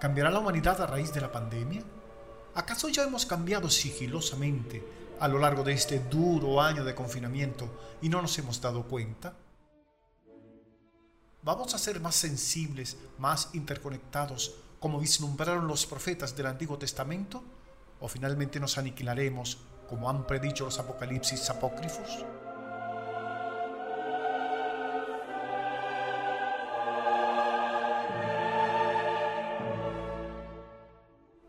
¿Cambiará la humanidad a raíz de la pandemia? ¿Acaso ya hemos cambiado sigilosamente a lo largo de este duro año de confinamiento y no nos hemos dado cuenta? ¿Vamos a ser más sensibles, más interconectados, como vislumbraron los profetas del Antiguo Testamento? ¿O finalmente nos aniquilaremos, como han predicho los apocalipsis apócrifos?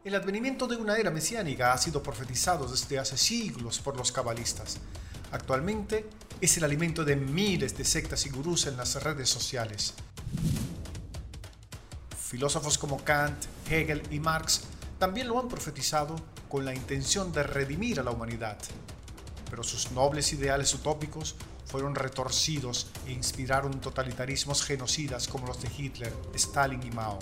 El advenimiento de una era mesiánica ha sido profetizado desde hace siglos por los cabalistas. Actualmente es el alimento de miles de sectas y gurús en las redes sociales. Filósofos como Kant, Hegel y Marx también lo han profetizado con la intención de redimir a la humanidad. Pero sus nobles ideales utópicos fueron retorcidos e inspiraron totalitarismos genocidas como los de Hitler, Stalin y Mao.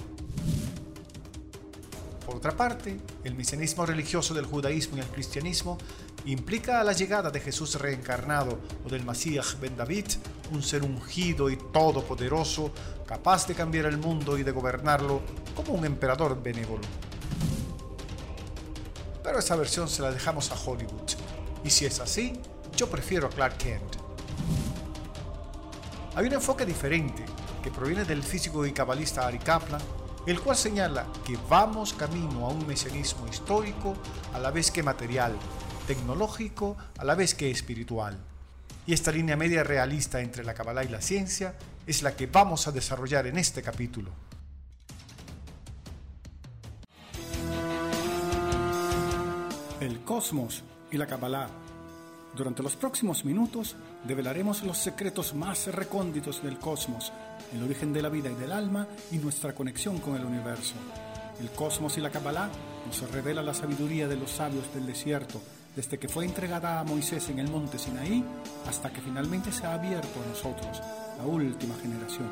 Por otra parte, el mesianismo religioso del judaísmo y el cristianismo implica a la llegada de Jesús reencarnado o del Masías ben David, un ser ungido y todopoderoso, capaz de cambiar el mundo y de gobernarlo como un emperador benévolo. Pero esa versión se la dejamos a Hollywood, y si es así, yo prefiero a Clark Kent. Hay un enfoque diferente que proviene del físico y cabalista Ari Kaplan el cual señala que vamos camino a un mesianismo histórico a la vez que material, tecnológico a la vez que espiritual. Y esta línea media realista entre la Kabbalah y la ciencia es la que vamos a desarrollar en este capítulo. El cosmos y la Kabbalah. Durante los próximos minutos develaremos los secretos más recónditos del cosmos el origen de la vida y del alma y nuestra conexión con el universo. El cosmos y la Kabbalah nos revela la sabiduría de los sabios del desierto, desde que fue entregada a Moisés en el monte Sinaí hasta que finalmente se ha abierto a nosotros, la última generación.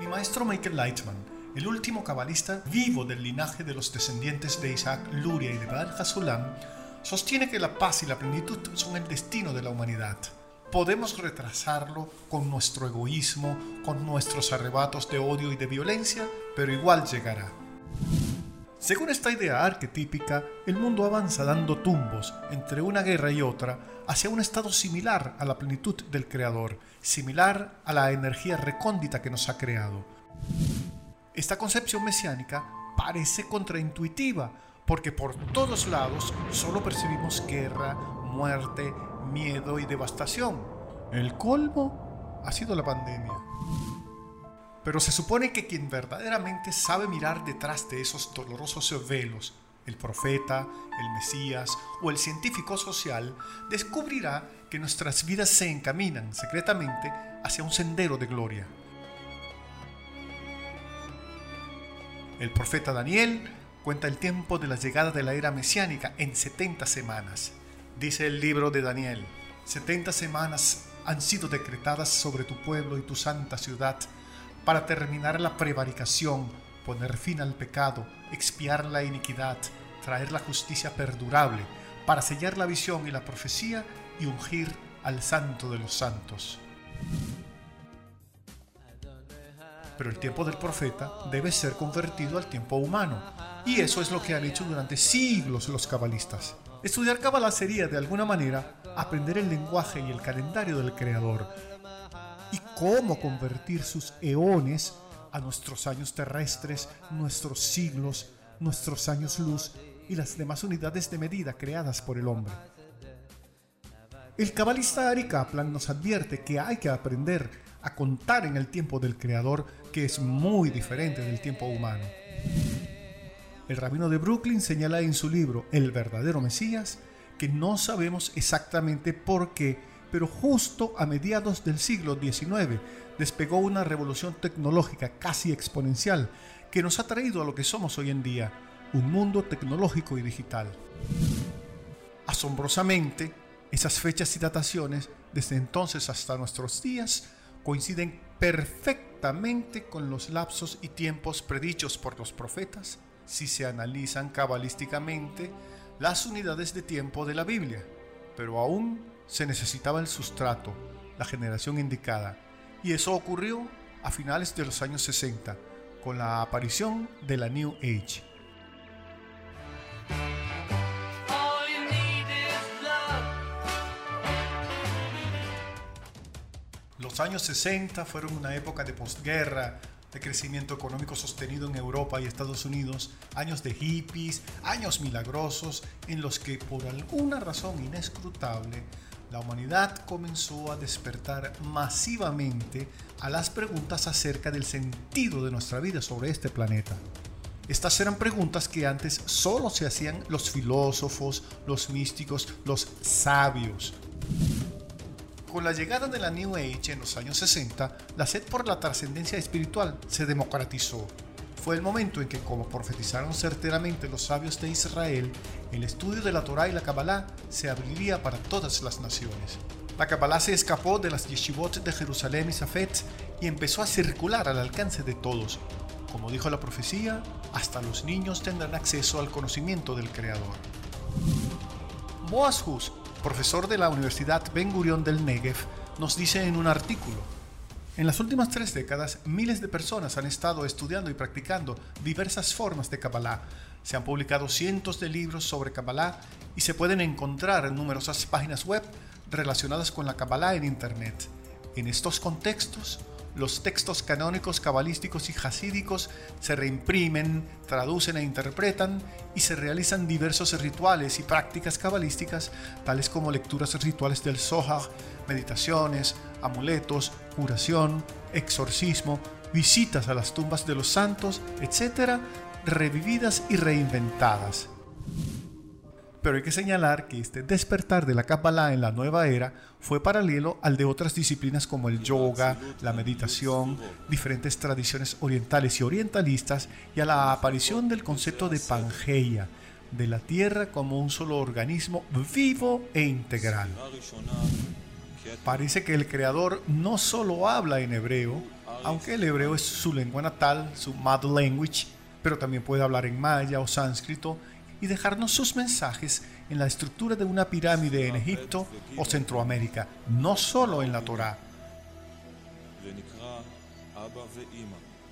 Mi maestro Michael Lightman el último cabalista vivo del linaje de los descendientes de Isaac, Luria y de Baal Hasulam, sostiene que la paz y la plenitud son el destino de la humanidad. Podemos retrasarlo con nuestro egoísmo, con nuestros arrebatos de odio y de violencia, pero igual llegará. Según esta idea arquetípica, el mundo avanza dando tumbos entre una guerra y otra hacia un estado similar a la plenitud del Creador, similar a la energía recóndita que nos ha creado. Esta concepción mesiánica parece contraintuitiva, porque por todos lados solo percibimos guerra, muerte, miedo y devastación. El colmo ha sido la pandemia. Pero se supone que quien verdaderamente sabe mirar detrás de esos dolorosos velos, el profeta, el Mesías o el científico social, descubrirá que nuestras vidas se encaminan secretamente hacia un sendero de gloria. El profeta Daniel cuenta el tiempo de la llegada de la era mesiánica en 70 semanas. Dice el libro de Daniel, 70 semanas han sido decretadas sobre tu pueblo y tu santa ciudad para terminar la prevaricación, poner fin al pecado, expiar la iniquidad, traer la justicia perdurable, para sellar la visión y la profecía y ungir al santo de los santos. Pero el tiempo del profeta debe ser convertido al tiempo humano. Y eso es lo que han hecho durante siglos los cabalistas. Estudiar Kabbalah sería, de alguna manera, aprender el lenguaje y el calendario del Creador y cómo convertir sus eones a nuestros años terrestres, nuestros siglos, nuestros años luz y las demás unidades de medida creadas por el hombre. El cabalista Ari Kaplan nos advierte que hay que aprender a contar en el tiempo del Creador, que es muy diferente del tiempo humano. El rabino de Brooklyn señala en su libro El verdadero Mesías que no sabemos exactamente por qué, pero justo a mediados del siglo XIX despegó una revolución tecnológica casi exponencial que nos ha traído a lo que somos hoy en día, un mundo tecnológico y digital. Asombrosamente, esas fechas y dataciones, desde entonces hasta nuestros días, coinciden perfectamente con los lapsos y tiempos predichos por los profetas si se analizan cabalísticamente las unidades de tiempo de la Biblia, pero aún se necesitaba el sustrato, la generación indicada, y eso ocurrió a finales de los años 60, con la aparición de la New Age. Los años 60 fueron una época de posguerra, de crecimiento económico sostenido en Europa y Estados Unidos, años de hippies, años milagrosos en los que por alguna razón inescrutable la humanidad comenzó a despertar masivamente a las preguntas acerca del sentido de nuestra vida sobre este planeta. Estas eran preguntas que antes solo se hacían los filósofos, los místicos, los sabios. Con la llegada de la New Age en los años 60, la sed por la trascendencia espiritual se democratizó fue el momento en que, como profetizaron certeramente los sabios de Israel, el estudio de la Torá y la Kabbalah se abriría para todas las naciones. La Kabbalah se escapó de las yeshivot de Jerusalén y Safed y empezó a circular al alcance de todos. Como dijo la profecía, hasta los niños tendrán acceso al conocimiento del Creador. Boaz profesor de la Universidad Ben Gurion del Negev, nos dice en un artículo, en las últimas tres décadas, miles de personas han estado estudiando y practicando diversas formas de Kabbalah. Se han publicado cientos de libros sobre Kabbalah y se pueden encontrar en numerosas páginas web relacionadas con la Kabbalah en Internet. En estos contextos, los textos canónicos cabalísticos y hasídicos se reimprimen, traducen e interpretan y se realizan diversos rituales y prácticas cabalísticas, tales como lecturas rituales del Zohar, meditaciones, amuletos, curación, exorcismo, visitas a las tumbas de los santos, etc., revividas y reinventadas. Pero hay que señalar que este despertar de la Kabbalah en la nueva era fue paralelo al de otras disciplinas como el yoga, la meditación, diferentes tradiciones orientales y orientalistas y a la aparición del concepto de Pangeia, de la Tierra como un solo organismo vivo e integral. Parece que el creador no solo habla en hebreo, aunque el hebreo es su lengua natal, su mother language, pero también puede hablar en maya o sánscrito y dejarnos sus mensajes en la estructura de una pirámide en Egipto o Centroamérica, no solo en la Torá.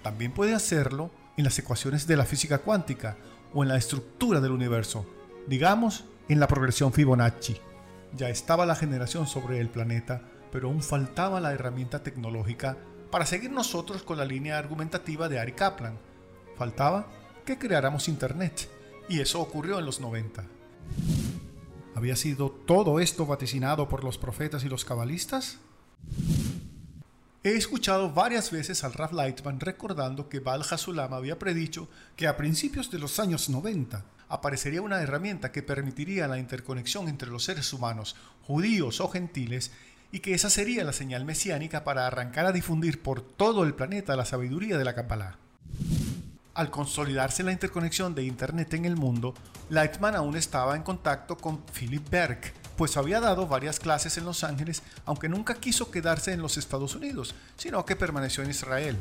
También puede hacerlo en las ecuaciones de la física cuántica o en la estructura del universo, digamos en la progresión Fibonacci. Ya estaba la generación sobre el planeta, pero aún faltaba la herramienta tecnológica para seguir nosotros con la línea argumentativa de Ari Kaplan. Faltaba que creáramos Internet y eso ocurrió en los 90. ¿Había sido todo esto vaticinado por los profetas y los cabalistas? He escuchado varias veces al Raf Lightman recordando que Baal Hasulam había predicho que a principios de los años 90 aparecería una herramienta que permitiría la interconexión entre los seres humanos, judíos o gentiles, y que esa sería la señal mesiánica para arrancar a difundir por todo el planeta la sabiduría de la Kabbalah. Al consolidarse la interconexión de Internet en el mundo, Lightman aún estaba en contacto con Philip Berg, pues había dado varias clases en Los Ángeles, aunque nunca quiso quedarse en los Estados Unidos, sino que permaneció en Israel.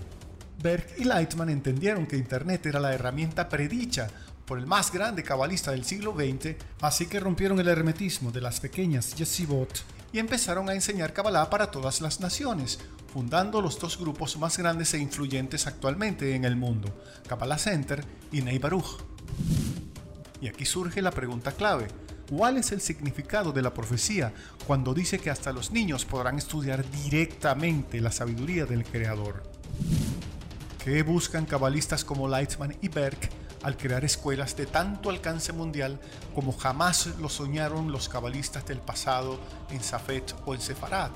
Berg y Lightman entendieron que Internet era la herramienta predicha por el más grande cabalista del siglo XX, así que rompieron el hermetismo de las pequeñas yeshivot y empezaron a enseñar Kabbalah para todas las naciones, fundando los dos grupos más grandes e influyentes actualmente en el mundo, Kabbalah Center y Nei Baruch. Y aquí surge la pregunta clave. ¿Cuál es el significado de la profecía cuando dice que hasta los niños podrán estudiar directamente la sabiduría del Creador? ¿Qué buscan cabalistas como Lightman y Berg al crear escuelas de tanto alcance mundial como jamás lo soñaron los cabalistas del pasado en Safet o en Sefarat?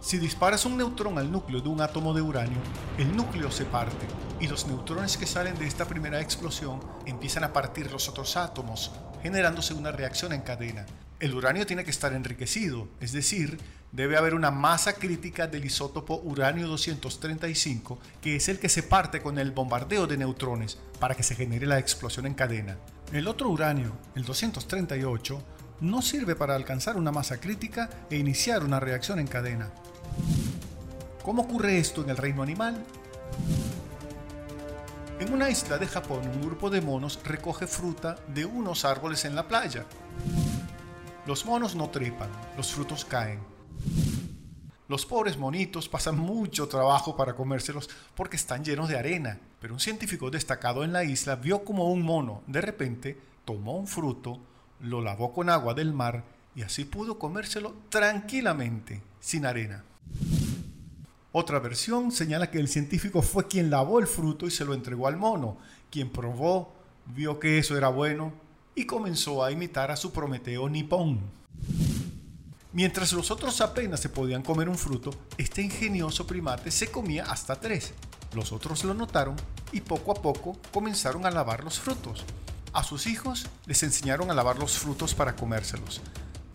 Si disparas un neutrón al núcleo de un átomo de uranio, el núcleo se parte y los neutrones que salen de esta primera explosión empiezan a partir los otros átomos, generándose una reacción en cadena. El uranio tiene que estar enriquecido, es decir, debe haber una masa crítica del isótopo uranio 235, que es el que se parte con el bombardeo de neutrones para que se genere la explosión en cadena. El otro uranio, el 238, no sirve para alcanzar una masa crítica e iniciar una reacción en cadena. ¿Cómo ocurre esto en el reino animal? En una isla de Japón, un grupo de monos recoge fruta de unos árboles en la playa. Los monos no trepan, los frutos caen. Los pobres monitos pasan mucho trabajo para comérselos porque están llenos de arena, pero un científico destacado en la isla vio como un mono de repente tomó un fruto, lo lavó con agua del mar y así pudo comérselo tranquilamente, sin arena. Otra versión señala que el científico fue quien lavó el fruto y se lo entregó al mono, quien probó, vio que eso era bueno y comenzó a imitar a su Prometeo nipón. Mientras los otros apenas se podían comer un fruto, este ingenioso primate se comía hasta tres. Los otros lo notaron y poco a poco comenzaron a lavar los frutos. A sus hijos les enseñaron a lavar los frutos para comérselos.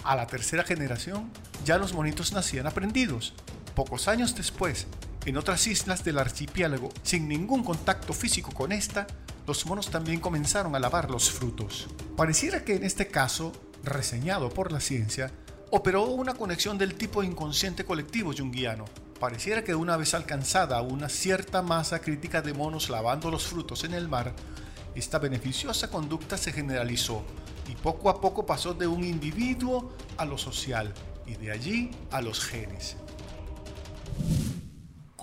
A la tercera generación ya los monitos nacían aprendidos. Pocos años después, en otras islas del archipiélago, sin ningún contacto físico con esta, los monos también comenzaron a lavar los frutos. Pareciera que en este caso, reseñado por la ciencia, operó una conexión del tipo inconsciente colectivo junguiano. Pareciera que una vez alcanzada una cierta masa crítica de monos lavando los frutos en el mar, esta beneficiosa conducta se generalizó y poco a poco pasó de un individuo a lo social y de allí a los genes.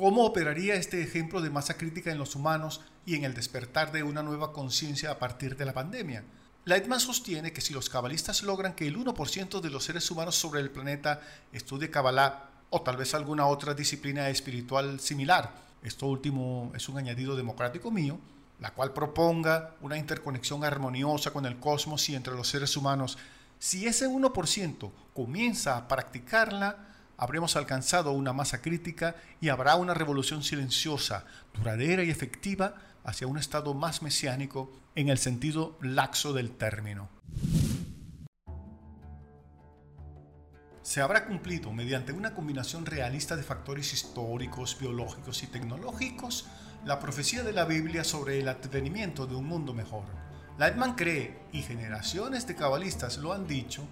¿Cómo operaría este ejemplo de masa crítica en los humanos y en el despertar de una nueva conciencia a partir de la pandemia? Lightman sostiene que si los cabalistas logran que el 1% de los seres humanos sobre el planeta estudie Kabbalah o tal vez alguna otra disciplina espiritual similar, esto último es un añadido democrático mío, la cual proponga una interconexión armoniosa con el cosmos y entre los seres humanos, si ese 1% comienza a practicarla, habremos alcanzado una masa crítica y habrá una revolución silenciosa, duradera y efectiva hacia un estado más mesiánico en el sentido laxo del término. Se habrá cumplido mediante una combinación realista de factores históricos, biológicos y tecnológicos la profecía de la Biblia sobre el advenimiento de un mundo mejor. Lightman cree, y generaciones de cabalistas lo han dicho,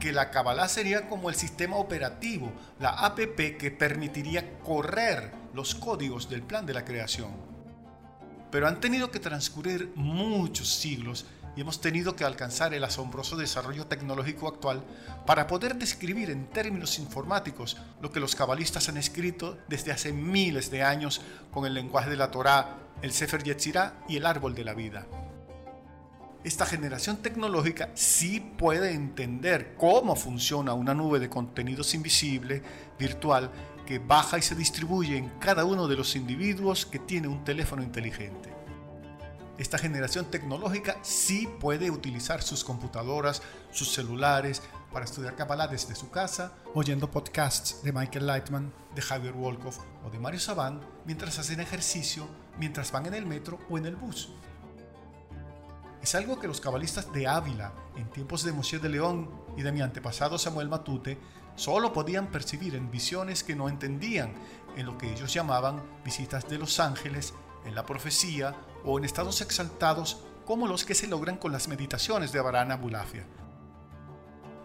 que la Kabbalah sería como el sistema operativo, la APP que permitiría correr los códigos del plan de la creación pero han tenido que transcurrir muchos siglos y hemos tenido que alcanzar el asombroso desarrollo tecnológico actual para poder describir en términos informáticos lo que los cabalistas han escrito desde hace miles de años con el lenguaje de la Torá, el Sefer Yetzirah y el árbol de la vida. Esta generación tecnológica sí puede entender cómo funciona una nube de contenidos invisible, virtual, que baja y se distribuye en cada uno de los individuos que tiene un teléfono inteligente. Esta generación tecnológica sí puede utilizar sus computadoras, sus celulares para estudiar Kabbalah desde su casa, oyendo podcasts de Michael Lightman, de Javier Wolkoff o de Mario Saban mientras hacen ejercicio, mientras van en el metro o en el bus. Es algo que los cabalistas de Ávila, en tiempos de Moshe de León y de mi antepasado Samuel Matute, solo podían percibir en visiones que no entendían, en lo que ellos llamaban visitas de los ángeles, en la profecía o en estados exaltados como los que se logran con las meditaciones de Abarana Bulafia.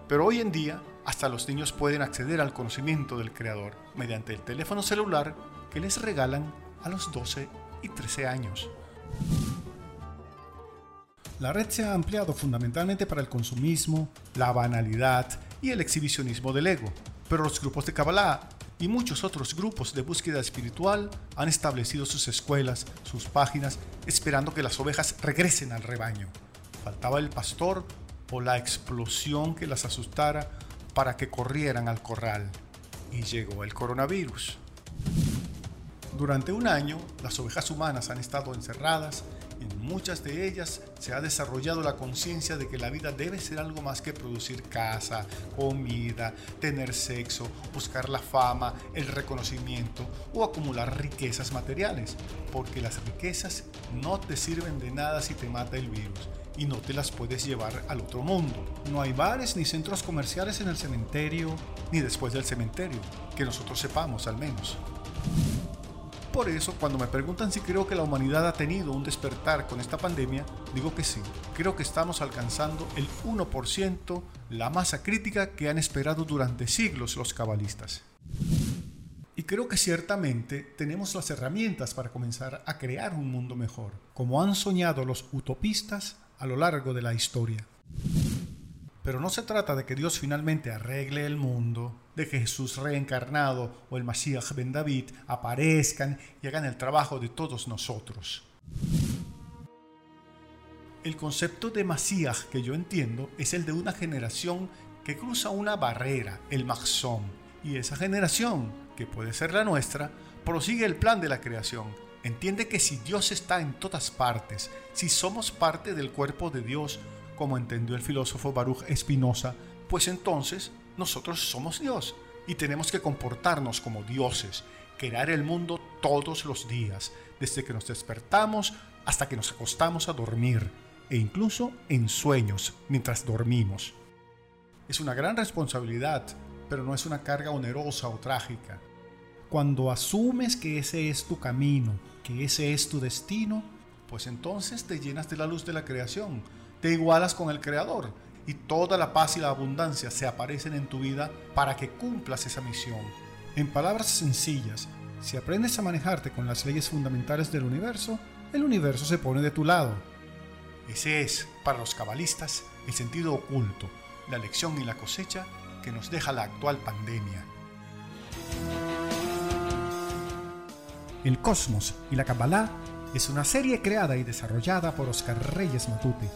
Pero hoy en día, hasta los niños pueden acceder al conocimiento del Creador mediante el teléfono celular que les regalan a los 12 y 13 años. La red se ha ampliado fundamentalmente para el consumismo, la banalidad y el exhibicionismo del ego, pero los grupos de Kabbalah y muchos otros grupos de búsqueda espiritual han establecido sus escuelas, sus páginas, esperando que las ovejas regresen al rebaño. Faltaba el pastor o la explosión que las asustara para que corrieran al corral. Y llegó el coronavirus. Durante un año, las ovejas humanas han estado encerradas en muchas de ellas se ha desarrollado la conciencia de que la vida debe ser algo más que producir casa, comida, tener sexo, buscar la fama, el reconocimiento o acumular riquezas materiales, porque las riquezas no te sirven de nada si te mata el virus y no te las puedes llevar al otro mundo. No hay bares ni centros comerciales en el cementerio, ni después del cementerio, que nosotros sepamos al menos. Por eso, cuando me preguntan si creo que la humanidad ha tenido un despertar con esta pandemia, digo que sí. Creo que estamos alcanzando el 1%, la masa crítica que han esperado durante siglos los cabalistas. Y creo que ciertamente tenemos las herramientas para comenzar a crear un mundo mejor, como han soñado los utopistas a lo largo de la historia. Pero no se trata de que Dios finalmente arregle el mundo, de que Jesús reencarnado o el Mashiach ben David aparezcan y hagan el trabajo de todos nosotros. El concepto de Mashiach que yo entiendo es el de una generación que cruza una barrera, el Maxón, y esa generación, que puede ser la nuestra, prosigue el plan de la creación. Entiende que si Dios está en todas partes, si somos parte del cuerpo de Dios, como entendió el filósofo Baruch Espinosa, pues entonces nosotros somos Dios y tenemos que comportarnos como dioses, crear el mundo todos los días, desde que nos despertamos hasta que nos acostamos a dormir, e incluso en sueños mientras dormimos. Es una gran responsabilidad, pero no es una carga onerosa o trágica. Cuando asumes que ese es tu camino, que ese es tu destino, pues entonces te llenas de la luz de la creación, te igualas con el Creador y toda la paz y la abundancia se aparecen en tu vida para que cumplas esa misión. En palabras sencillas, si aprendes a manejarte con las leyes fundamentales del universo, el universo se pone de tu lado. Ese es, para los cabalistas, el sentido oculto, la lección y la cosecha que nos deja la actual pandemia. El Cosmos y la Kabbalah es una serie creada y desarrollada por Oscar Reyes Matute